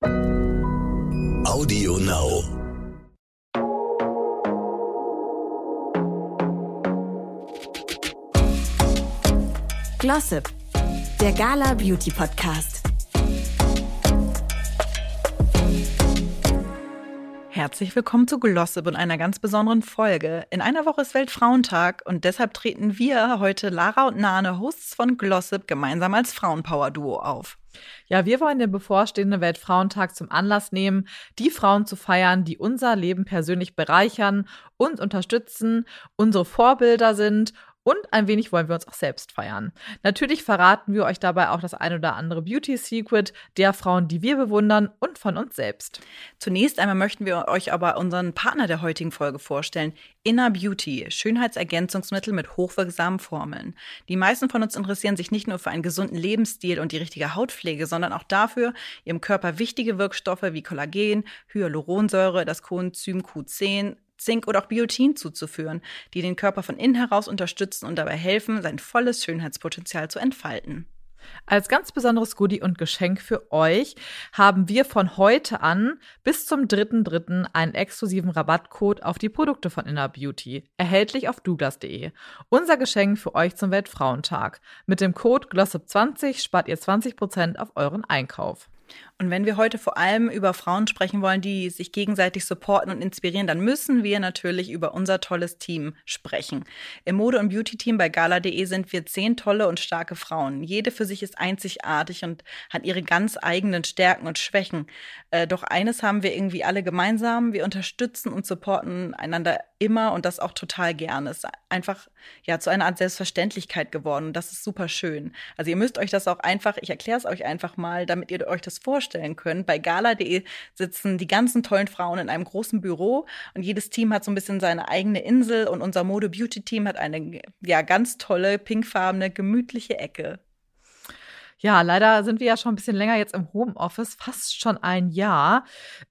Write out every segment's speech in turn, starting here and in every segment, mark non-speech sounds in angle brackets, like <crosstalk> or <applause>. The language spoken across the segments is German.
Audio Now. Glossip, der Gala Beauty Podcast. Herzlich willkommen zu Glossip und einer ganz besonderen Folge. In einer Woche ist Weltfrauentag und deshalb treten wir heute Lara und Nane, Hosts von Glossip, gemeinsam als Frauenpower-Duo auf. Ja, wir wollen den bevorstehenden Weltfrauentag zum Anlass nehmen, die Frauen zu feiern, die unser Leben persönlich bereichern, uns unterstützen, unsere Vorbilder sind und ein wenig wollen wir uns auch selbst feiern. Natürlich verraten wir euch dabei auch das ein oder andere Beauty Secret der Frauen, die wir bewundern und von uns selbst. Zunächst einmal möchten wir euch aber unseren Partner der heutigen Folge vorstellen. Inner Beauty, Schönheitsergänzungsmittel mit hochwirksamen Formeln. Die meisten von uns interessieren sich nicht nur für einen gesunden Lebensstil und die richtige Hautpflege, sondern auch dafür, ihrem Körper wichtige Wirkstoffe wie Kollagen, Hyaluronsäure, das Coenzym Q10, Zink oder auch Biotin zuzuführen, die den Körper von innen heraus unterstützen und dabei helfen, sein volles Schönheitspotenzial zu entfalten. Als ganz besonderes Goodie und Geschenk für euch haben wir von heute an bis zum 3.3. einen exklusiven Rabattcode auf die Produkte von Inner Beauty, erhältlich auf douglas.de. Unser Geschenk für euch zum Weltfrauentag. Mit dem Code GLOSSIP20 spart ihr 20% auf euren Einkauf. Und wenn wir heute vor allem über Frauen sprechen wollen, die sich gegenseitig supporten und inspirieren, dann müssen wir natürlich über unser tolles Team sprechen. Im Mode- und Beauty-Team bei gala.de sind wir zehn tolle und starke Frauen. Jede für sich ist einzigartig und hat ihre ganz eigenen Stärken und Schwächen. Äh, doch eines haben wir irgendwie alle gemeinsam. Wir unterstützen und supporten einander immer und das auch total gerne. Es ist einfach ja zu einer Art Selbstverständlichkeit geworden. Das ist super schön. Also ihr müsst euch das auch einfach, ich erkläre es euch einfach mal, damit ihr euch das vorstellen können. Bei gala.de sitzen die ganzen tollen Frauen in einem großen Büro und jedes Team hat so ein bisschen seine eigene Insel und unser Mode-Beauty-Team hat eine ja ganz tolle, pinkfarbene, gemütliche Ecke. Ja, leider sind wir ja schon ein bisschen länger jetzt im Homeoffice, fast schon ein Jahr.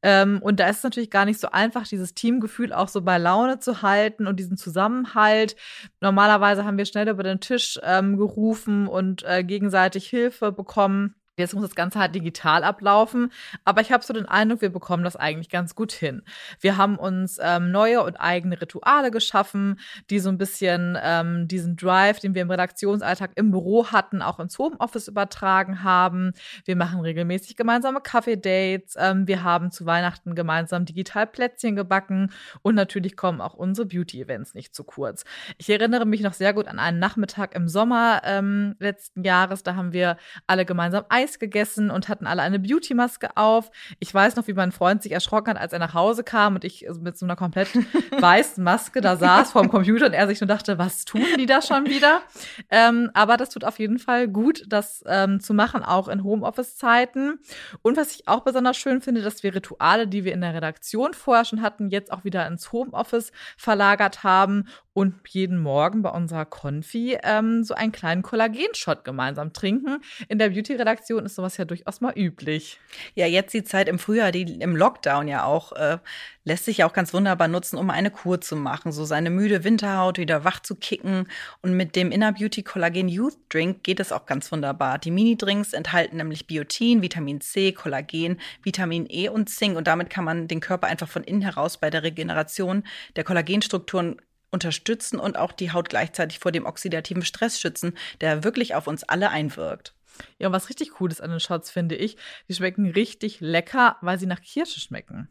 Ähm, und da ist es natürlich gar nicht so einfach, dieses Teamgefühl auch so bei Laune zu halten und diesen Zusammenhalt. Normalerweise haben wir schnell über den Tisch ähm, gerufen und äh, gegenseitig Hilfe bekommen. Jetzt muss das Ganze halt digital ablaufen, aber ich habe so den Eindruck, wir bekommen das eigentlich ganz gut hin. Wir haben uns ähm, neue und eigene Rituale geschaffen, die so ein bisschen ähm, diesen Drive, den wir im Redaktionsalltag im Büro hatten, auch ins Homeoffice übertragen haben. Wir machen regelmäßig gemeinsame Kaffee-Dates. Ähm, wir haben zu Weihnachten gemeinsam digital Plätzchen gebacken und natürlich kommen auch unsere Beauty-Events nicht zu kurz. Ich erinnere mich noch sehr gut an einen Nachmittag im Sommer ähm, letzten Jahres. Da haben wir alle gemeinsam Eis Eis gegessen und hatten alle eine Beauty-Maske auf. Ich weiß noch, wie mein Freund sich erschrocken hat, als er nach Hause kam und ich mit so einer komplett <laughs> weißen Maske da saß vorm Computer und er sich nur dachte, was tun die da schon wieder? Ähm, aber das tut auf jeden Fall gut, das ähm, zu machen, auch in Homeoffice-Zeiten. Und was ich auch besonders schön finde, dass wir Rituale, die wir in der Redaktion vorher schon hatten, jetzt auch wieder ins Homeoffice verlagert haben und jeden Morgen bei unserer Konfi ähm, so einen kleinen Kollagenshot gemeinsam trinken. In der Beauty-Redaktion ist sowas ja durchaus mal üblich. Ja, jetzt die Zeit im Frühjahr, die im Lockdown ja auch, äh, lässt sich ja auch ganz wunderbar nutzen, um eine Kur zu machen, so seine müde Winterhaut wieder wach zu kicken. Und mit dem Inner Beauty Collagen Youth Drink geht es auch ganz wunderbar. Die Mini-Drinks enthalten nämlich Biotin, Vitamin C, Kollagen, Vitamin E und Zink. Und damit kann man den Körper einfach von innen heraus bei der Regeneration der Kollagenstrukturen unterstützen und auch die Haut gleichzeitig vor dem oxidativen Stress schützen, der wirklich auf uns alle einwirkt. Ja, und was richtig cool ist an den Shots, finde ich, die schmecken richtig lecker, weil sie nach Kirsche schmecken.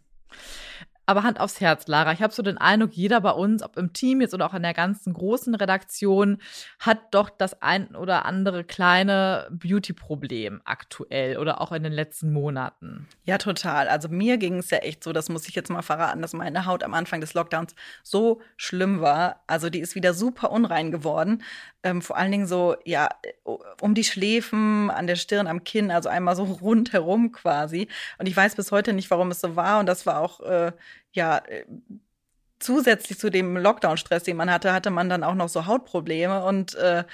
Aber Hand aufs Herz, Lara. Ich habe so den Eindruck, jeder bei uns, ob im Team jetzt oder auch in der ganzen großen Redaktion, hat doch das ein oder andere kleine Beauty-Problem aktuell oder auch in den letzten Monaten. Ja, total. Also mir ging es ja echt so, das muss ich jetzt mal verraten, dass meine Haut am Anfang des Lockdowns so schlimm war. Also die ist wieder super unrein geworden. Ähm, vor allen Dingen so, ja, um die Schläfen, an der Stirn, am Kinn, also einmal so <laughs> rundherum quasi. Und ich weiß bis heute nicht, warum es so war. Und das war auch äh, ja, äh, zusätzlich zu dem Lockdown-Stress, den man hatte, hatte man dann auch noch so Hautprobleme und äh,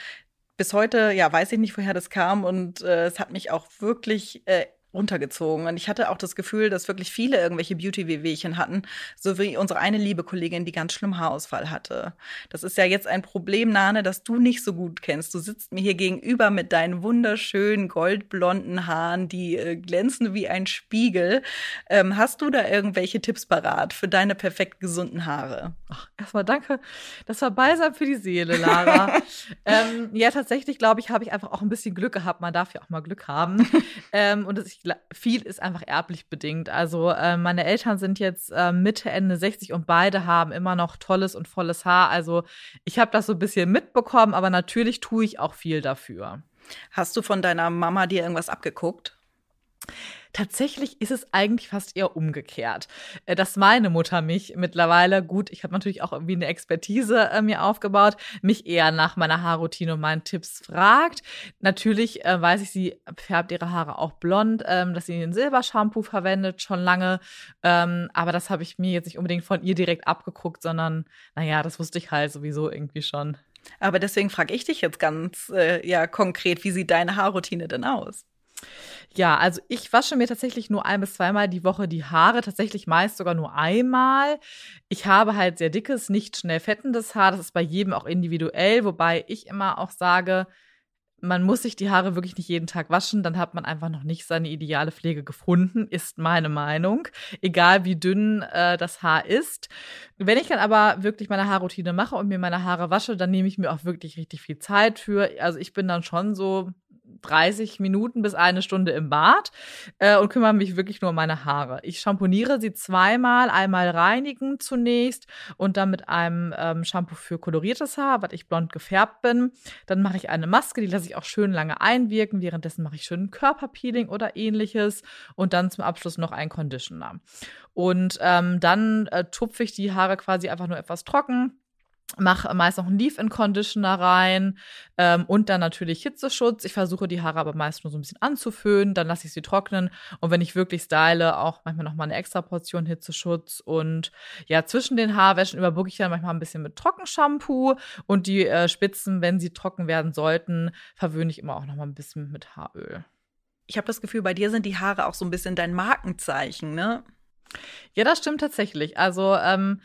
bis heute, ja, weiß ich nicht, woher das kam und äh, es hat mich auch wirklich äh, runtergezogen. Und ich hatte auch das Gefühl, dass wirklich viele irgendwelche Beauty-Wehwehchen hatten, so wie unsere eine liebe Kollegin, die ganz schlimm Haarausfall hatte. Das ist ja jetzt ein Problem, Nane, das du nicht so gut kennst. Du sitzt mir hier gegenüber mit deinen wunderschönen goldblonden Haaren, die äh, glänzen wie ein Spiegel. Ähm, hast du da irgendwelche Tipps parat für deine perfekt gesunden Haare? Ach, erstmal danke. Das war balsam für die Seele, Lara. <laughs> ähm, ja, tatsächlich, glaube ich, habe ich einfach auch ein bisschen Glück gehabt. Man darf ja auch mal Glück haben. <laughs> ähm, und ich viel ist einfach erblich bedingt. Also äh, meine Eltern sind jetzt äh, Mitte, Ende 60 und beide haben immer noch tolles und volles Haar. Also ich habe das so ein bisschen mitbekommen, aber natürlich tue ich auch viel dafür. Hast du von deiner Mama dir irgendwas abgeguckt? Tatsächlich ist es eigentlich fast eher umgekehrt, äh, dass meine Mutter mich mittlerweile, gut, ich habe natürlich auch irgendwie eine Expertise äh, mir aufgebaut, mich eher nach meiner Haarroutine und meinen Tipps fragt. Natürlich äh, weiß ich, sie färbt ihre Haare auch blond, ähm, dass sie ein Silbershampoo verwendet, schon lange. Ähm, aber das habe ich mir jetzt nicht unbedingt von ihr direkt abgeguckt, sondern naja, das wusste ich halt sowieso irgendwie schon. Aber deswegen frage ich dich jetzt ganz äh, ja konkret, wie sieht deine Haarroutine denn aus? Ja, also ich wasche mir tatsächlich nur ein bis zweimal die Woche die Haare, tatsächlich meist sogar nur einmal. Ich habe halt sehr dickes, nicht schnell fettendes Haar, das ist bei jedem auch individuell, wobei ich immer auch sage, man muss sich die Haare wirklich nicht jeden Tag waschen, dann hat man einfach noch nicht seine ideale Pflege gefunden, ist meine Meinung. Egal wie dünn äh, das Haar ist. Wenn ich dann aber wirklich meine Haarroutine mache und mir meine Haare wasche, dann nehme ich mir auch wirklich richtig viel Zeit für. Also ich bin dann schon so 30 Minuten bis eine Stunde im Bad äh, und kümmere mich wirklich nur um meine Haare. Ich shampooniere sie zweimal, einmal reinigen zunächst und dann mit einem ähm, Shampoo für koloriertes Haar, weil ich blond gefärbt bin. Dann mache ich eine Maske, die lasse ich auch schön lange einwirken. Währenddessen mache ich schön Körperpeeling oder ähnliches und dann zum Abschluss noch ein Conditioner. Und ähm, dann äh, tupfe ich die Haare quasi einfach nur etwas trocken mache meist noch einen Leave-In-Conditioner rein ähm, und dann natürlich Hitzeschutz. Ich versuche die Haare aber meist nur so ein bisschen anzuföhnen, dann lasse ich sie trocknen und wenn ich wirklich style, auch manchmal noch mal eine extra Portion Hitzeschutz und ja, zwischen den Haarwäschen überbrücke ich dann manchmal ein bisschen mit Trockenshampoo und die äh, Spitzen, wenn sie trocken werden sollten, verwöhne ich immer auch noch mal ein bisschen mit Haaröl. Ich habe das Gefühl, bei dir sind die Haare auch so ein bisschen dein Markenzeichen, ne? Ja, das stimmt tatsächlich. Also ähm,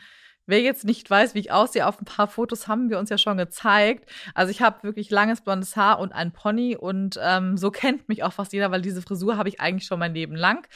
Wer jetzt nicht weiß, wie ich aussehe, auf ein paar Fotos haben wir uns ja schon gezeigt. Also ich habe wirklich langes blondes Haar und ein Pony und ähm, so kennt mich auch fast jeder, weil diese Frisur habe ich eigentlich schon mein Leben lang.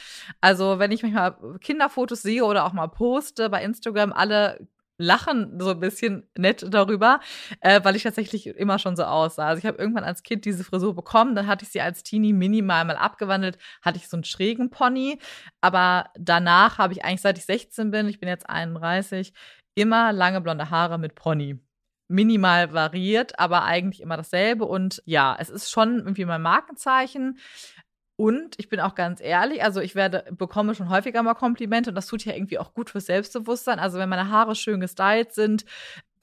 Also wenn ich manchmal Kinderfotos sehe oder auch mal poste bei Instagram, alle lachen so ein bisschen nett darüber, äh, weil ich tatsächlich immer schon so aussah. Also ich habe irgendwann als Kind diese Frisur bekommen, dann hatte ich sie als Teenie minimal mal abgewandelt, hatte ich so einen schrägen Pony, aber danach habe ich eigentlich seit ich 16 bin, ich bin jetzt 31, immer lange blonde Haare mit Pony. Minimal variiert, aber eigentlich immer dasselbe. Und ja, es ist schon irgendwie mein Markenzeichen. Und ich bin auch ganz ehrlich, also ich werde, bekomme schon häufiger mal Komplimente und das tut ja irgendwie auch gut fürs Selbstbewusstsein. Also wenn meine Haare schön gestylt sind,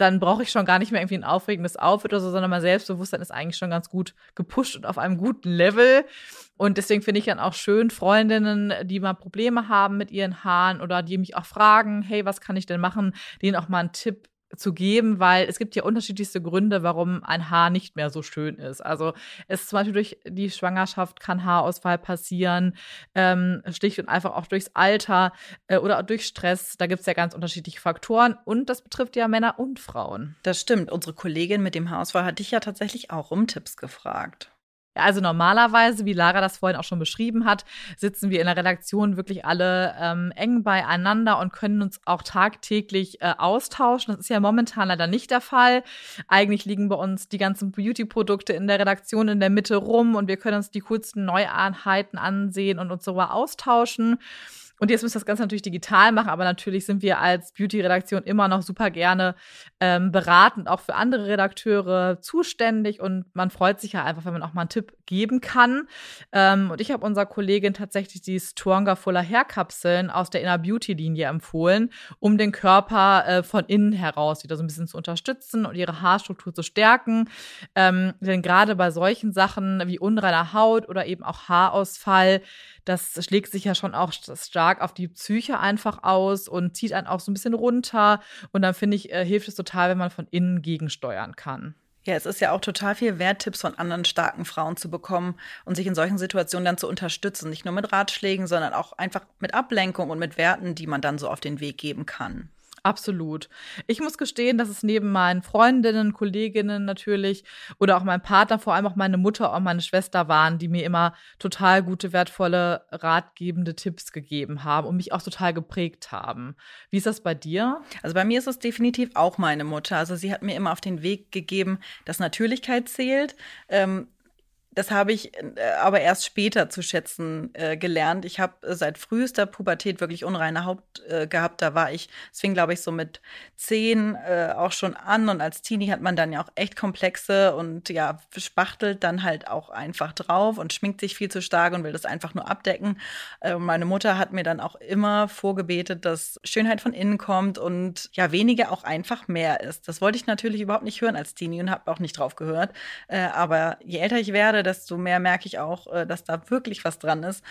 dann brauche ich schon gar nicht mehr irgendwie ein aufregendes Outfit oder so, sondern mein Selbstbewusstsein ist eigentlich schon ganz gut gepusht und auf einem guten Level. Und deswegen finde ich dann auch schön, Freundinnen, die mal Probleme haben mit ihren Haaren oder die mich auch fragen, hey, was kann ich denn machen, denen auch mal einen Tipp zu geben, weil es gibt ja unterschiedlichste Gründe, warum ein Haar nicht mehr so schön ist. Also es zum Beispiel durch die Schwangerschaft kann Haarausfall passieren, ähm, schlicht und einfach auch durchs Alter äh, oder auch durch Stress. Da gibt es ja ganz unterschiedliche Faktoren und das betrifft ja Männer und Frauen. Das stimmt. Unsere Kollegin mit dem Haarausfall hat dich ja tatsächlich auch um Tipps gefragt. Also normalerweise, wie Lara das vorhin auch schon beschrieben hat, sitzen wir in der Redaktion wirklich alle ähm, eng beieinander und können uns auch tagtäglich äh, austauschen. Das ist ja momentan leider nicht der Fall. Eigentlich liegen bei uns die ganzen Beauty-Produkte in der Redaktion in der Mitte rum und wir können uns die coolsten Neueinheiten ansehen und uns sogar austauschen. Und jetzt müssen wir das Ganze natürlich digital machen, aber natürlich sind wir als Beauty-Redaktion immer noch super gerne ähm, beratend, auch für andere Redakteure zuständig. Und man freut sich ja einfach, wenn man auch mal einen Tipp geben kann. Ähm, und ich habe unserer Kollegin tatsächlich die Stronger Fuller Hair Kapseln aus der Inner Beauty Linie empfohlen, um den Körper äh, von innen heraus wieder so ein bisschen zu unterstützen und ihre Haarstruktur zu stärken. Ähm, denn gerade bei solchen Sachen wie unreiner Haut oder eben auch Haarausfall, das schlägt sich ja schon auch stark auf die Psyche einfach aus und zieht einen auch so ein bisschen runter. Und dann finde ich, äh, hilft es total, wenn man von innen gegensteuern kann. Ja, es ist ja auch total viel wert, Tipps von anderen starken Frauen zu bekommen und sich in solchen Situationen dann zu unterstützen. Nicht nur mit Ratschlägen, sondern auch einfach mit Ablenkung und mit Werten, die man dann so auf den Weg geben kann. Absolut. Ich muss gestehen, dass es neben meinen Freundinnen, Kolleginnen natürlich oder auch meinem Partner, vor allem auch meine Mutter und meine Schwester waren, die mir immer total gute, wertvolle, ratgebende Tipps gegeben haben und mich auch total geprägt haben. Wie ist das bei dir? Also bei mir ist es definitiv auch meine Mutter. Also sie hat mir immer auf den Weg gegeben, dass Natürlichkeit zählt. Ähm, das habe ich äh, aber erst später zu schätzen äh, gelernt. Ich habe äh, seit frühester Pubertät wirklich unreine Haut äh, gehabt. Da war ich, es fing, glaube ich, so mit zehn äh, auch schon an. Und als Teenie hat man dann ja auch echt komplexe und ja, spachtelt dann halt auch einfach drauf und schminkt sich viel zu stark und will das einfach nur abdecken. Äh, meine Mutter hat mir dann auch immer vorgebetet, dass Schönheit von innen kommt und ja, weniger auch einfach mehr ist. Das wollte ich natürlich überhaupt nicht hören als Teenie und habe auch nicht drauf gehört. aber je älter ich werde, desto mehr merke ich auch, äh, dass da wirklich was dran ist.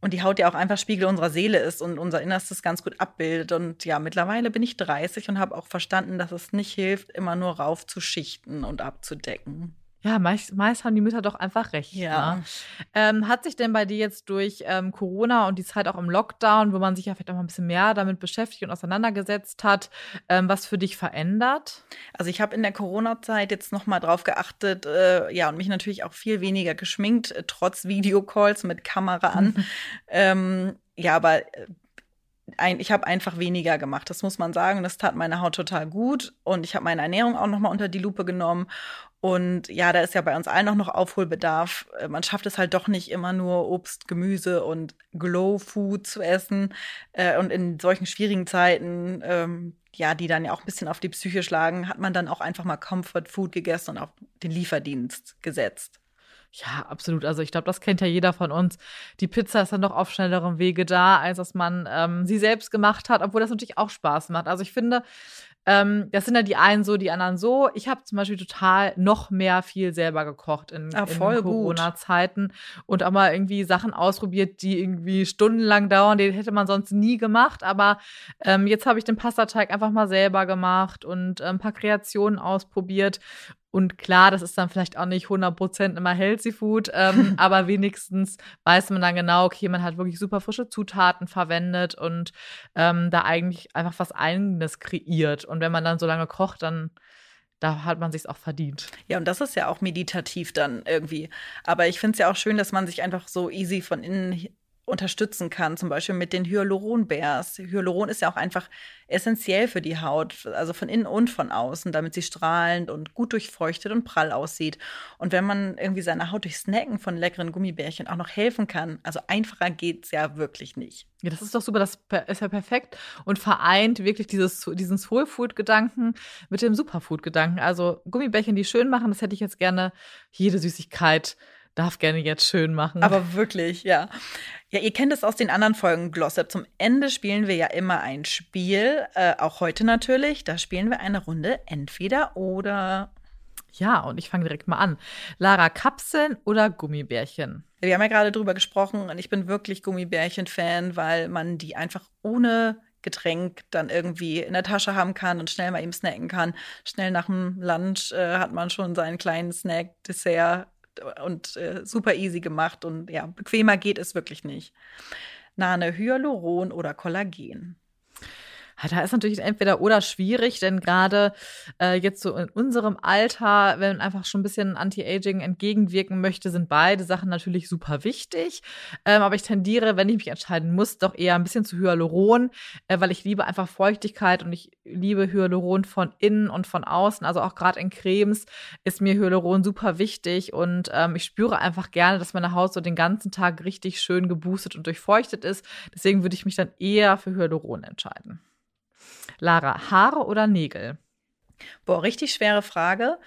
Und die Haut ja auch einfach Spiegel unserer Seele ist und unser Innerstes ganz gut abbildet. Und ja, mittlerweile bin ich 30 und habe auch verstanden, dass es nicht hilft, immer nur raufzuschichten und abzudecken. Ja, meist, meist haben die Mütter doch einfach recht. Ja. Ne? Ähm, hat sich denn bei dir jetzt durch ähm, Corona und die Zeit auch im Lockdown, wo man sich ja vielleicht auch mal ein bisschen mehr damit beschäftigt und auseinandergesetzt hat, ähm, was für dich verändert? Also ich habe in der Corona-Zeit jetzt noch mal drauf geachtet, äh, ja, und mich natürlich auch viel weniger geschminkt, äh, trotz Videocalls mit Kamera an. <laughs> ähm, ja, aber äh, ein, ich habe einfach weniger gemacht, das muss man sagen. Das tat meine Haut total gut und ich habe meine Ernährung auch noch mal unter die Lupe genommen und ja, da ist ja bei uns allen auch noch Aufholbedarf. Äh, man schafft es halt doch nicht immer nur Obst, Gemüse und Glow Food zu essen. Äh, und in solchen schwierigen Zeiten, ähm, ja, die dann ja auch ein bisschen auf die Psyche schlagen, hat man dann auch einfach mal Comfort Food gegessen und auf den Lieferdienst gesetzt. Ja, absolut. Also ich glaube, das kennt ja jeder von uns. Die Pizza ist dann doch auf schnellerem Wege da, als dass man ähm, sie selbst gemacht hat, obwohl das natürlich auch Spaß macht. Also ich finde, ähm, das sind ja die einen so, die anderen so. Ich habe zum Beispiel total noch mehr viel selber gekocht in, ah, in Corona-Zeiten und auch mal irgendwie Sachen ausprobiert, die irgendwie stundenlang dauern. Die hätte man sonst nie gemacht. Aber ähm, jetzt habe ich den Pastateig einfach mal selber gemacht und äh, ein paar Kreationen ausprobiert. Und klar, das ist dann vielleicht auch nicht 100% immer Healthy Food, ähm, <laughs> aber wenigstens weiß man dann genau, okay, man hat wirklich super frische Zutaten verwendet und ähm, da eigentlich einfach was Eigenes kreiert. Und wenn man dann so lange kocht, dann da hat man sich auch verdient. Ja, und das ist ja auch meditativ dann irgendwie. Aber ich finde es ja auch schön, dass man sich einfach so easy von innen unterstützen kann, zum Beispiel mit den Hyaluron-Bears. Hyaluron ist ja auch einfach essentiell für die Haut, also von innen und von außen, damit sie strahlend und gut durchfeuchtet und prall aussieht. Und wenn man irgendwie seiner Haut durch Snacken von leckeren Gummibärchen auch noch helfen kann, also einfacher geht's ja wirklich nicht. Ja, das ist doch super, das ist ja perfekt und vereint wirklich dieses, diesen Soul-Food-Gedanken mit dem Superfood-Gedanken. Also Gummibärchen, die schön machen, das hätte ich jetzt gerne jede Süßigkeit darf gerne jetzt schön machen. Aber wirklich, ja. Ja, ihr kennt es aus den anderen Folgen Glossip. Zum Ende spielen wir ja immer ein Spiel, äh, auch heute natürlich. Da spielen wir eine Runde entweder oder. Ja, und ich fange direkt mal an. Lara, Kapseln oder Gummibärchen? Wir haben ja gerade drüber gesprochen und ich bin wirklich Gummibärchen-Fan, weil man die einfach ohne Getränk dann irgendwie in der Tasche haben kann und schnell mal eben snacken kann. Schnell nach dem Lunch äh, hat man schon seinen kleinen Snack, Dessert und äh, super easy gemacht und ja, bequemer geht es wirklich nicht. Nane Hyaluron oder Kollagen. Da ist natürlich entweder oder schwierig, denn gerade äh, jetzt so in unserem Alter, wenn man einfach schon ein bisschen Anti-Aging entgegenwirken möchte, sind beide Sachen natürlich super wichtig. Ähm, aber ich tendiere, wenn ich mich entscheiden muss, doch eher ein bisschen zu Hyaluron, äh, weil ich liebe einfach Feuchtigkeit und ich liebe Hyaluron von innen und von außen. Also auch gerade in Cremes ist mir Hyaluron super wichtig und ähm, ich spüre einfach gerne, dass meine Haut so den ganzen Tag richtig schön geboostet und durchfeuchtet ist. Deswegen würde ich mich dann eher für Hyaluron entscheiden. Lara, Haare oder Nägel? Boah, richtig schwere Frage.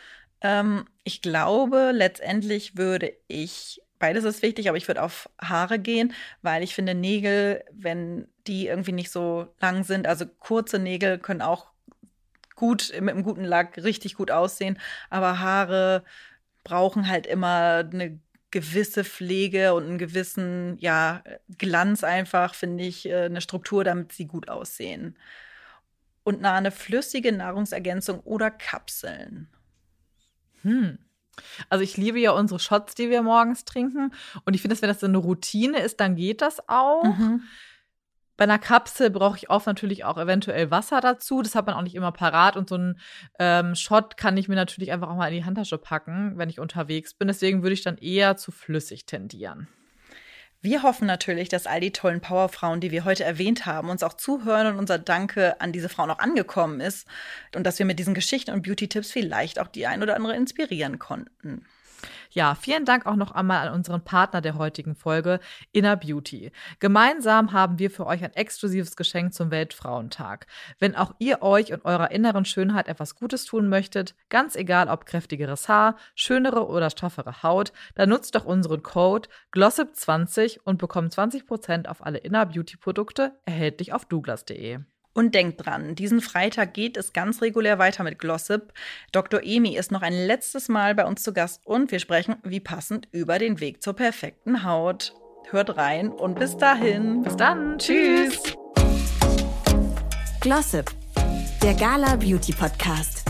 Ähm, ich glaube, letztendlich würde ich, beides ist wichtig, aber ich würde auf Haare gehen, weil ich finde, Nägel, wenn die irgendwie nicht so lang sind, also kurze Nägel können auch gut, mit einem guten Lack richtig gut aussehen, aber Haare brauchen halt immer eine gewisse Pflege und einen gewissen, ja, Glanz einfach, finde ich, äh, eine Struktur, damit sie gut aussehen und eine flüssige Nahrungsergänzung oder Kapseln? Hm. Also ich liebe ja unsere Shots, die wir morgens trinken. Und ich finde, wenn das so eine Routine ist, dann geht das auch. Mhm. Bei einer Kapsel brauche ich oft natürlich auch eventuell Wasser dazu. Das hat man auch nicht immer parat. Und so einen ähm, Shot kann ich mir natürlich einfach auch mal in die Handtasche packen, wenn ich unterwegs bin. Deswegen würde ich dann eher zu flüssig tendieren. Wir hoffen natürlich, dass all die tollen Powerfrauen, die wir heute erwähnt haben, uns auch zuhören und unser Danke an diese Frauen auch angekommen ist und dass wir mit diesen Geschichten und Beauty-Tipps vielleicht auch die ein oder andere inspirieren konnten. Ja, vielen Dank auch noch einmal an unseren Partner der heutigen Folge, Inner Beauty. Gemeinsam haben wir für euch ein exklusives Geschenk zum Weltfrauentag. Wenn auch ihr euch und eurer inneren Schönheit etwas Gutes tun möchtet, ganz egal ob kräftigeres Haar, schönere oder straffere Haut, dann nutzt doch unseren Code GLOSSIP20 und bekommt 20% auf alle Inner Beauty Produkte, erhältlich auf douglas.de. Und denkt dran, diesen Freitag geht es ganz regulär weiter mit Glossip. Dr. Emi ist noch ein letztes Mal bei uns zu Gast und wir sprechen wie passend über den Weg zur perfekten Haut. Hört rein und bis dahin. Bis dann. Tschüss. Glossip, der Gala Beauty Podcast.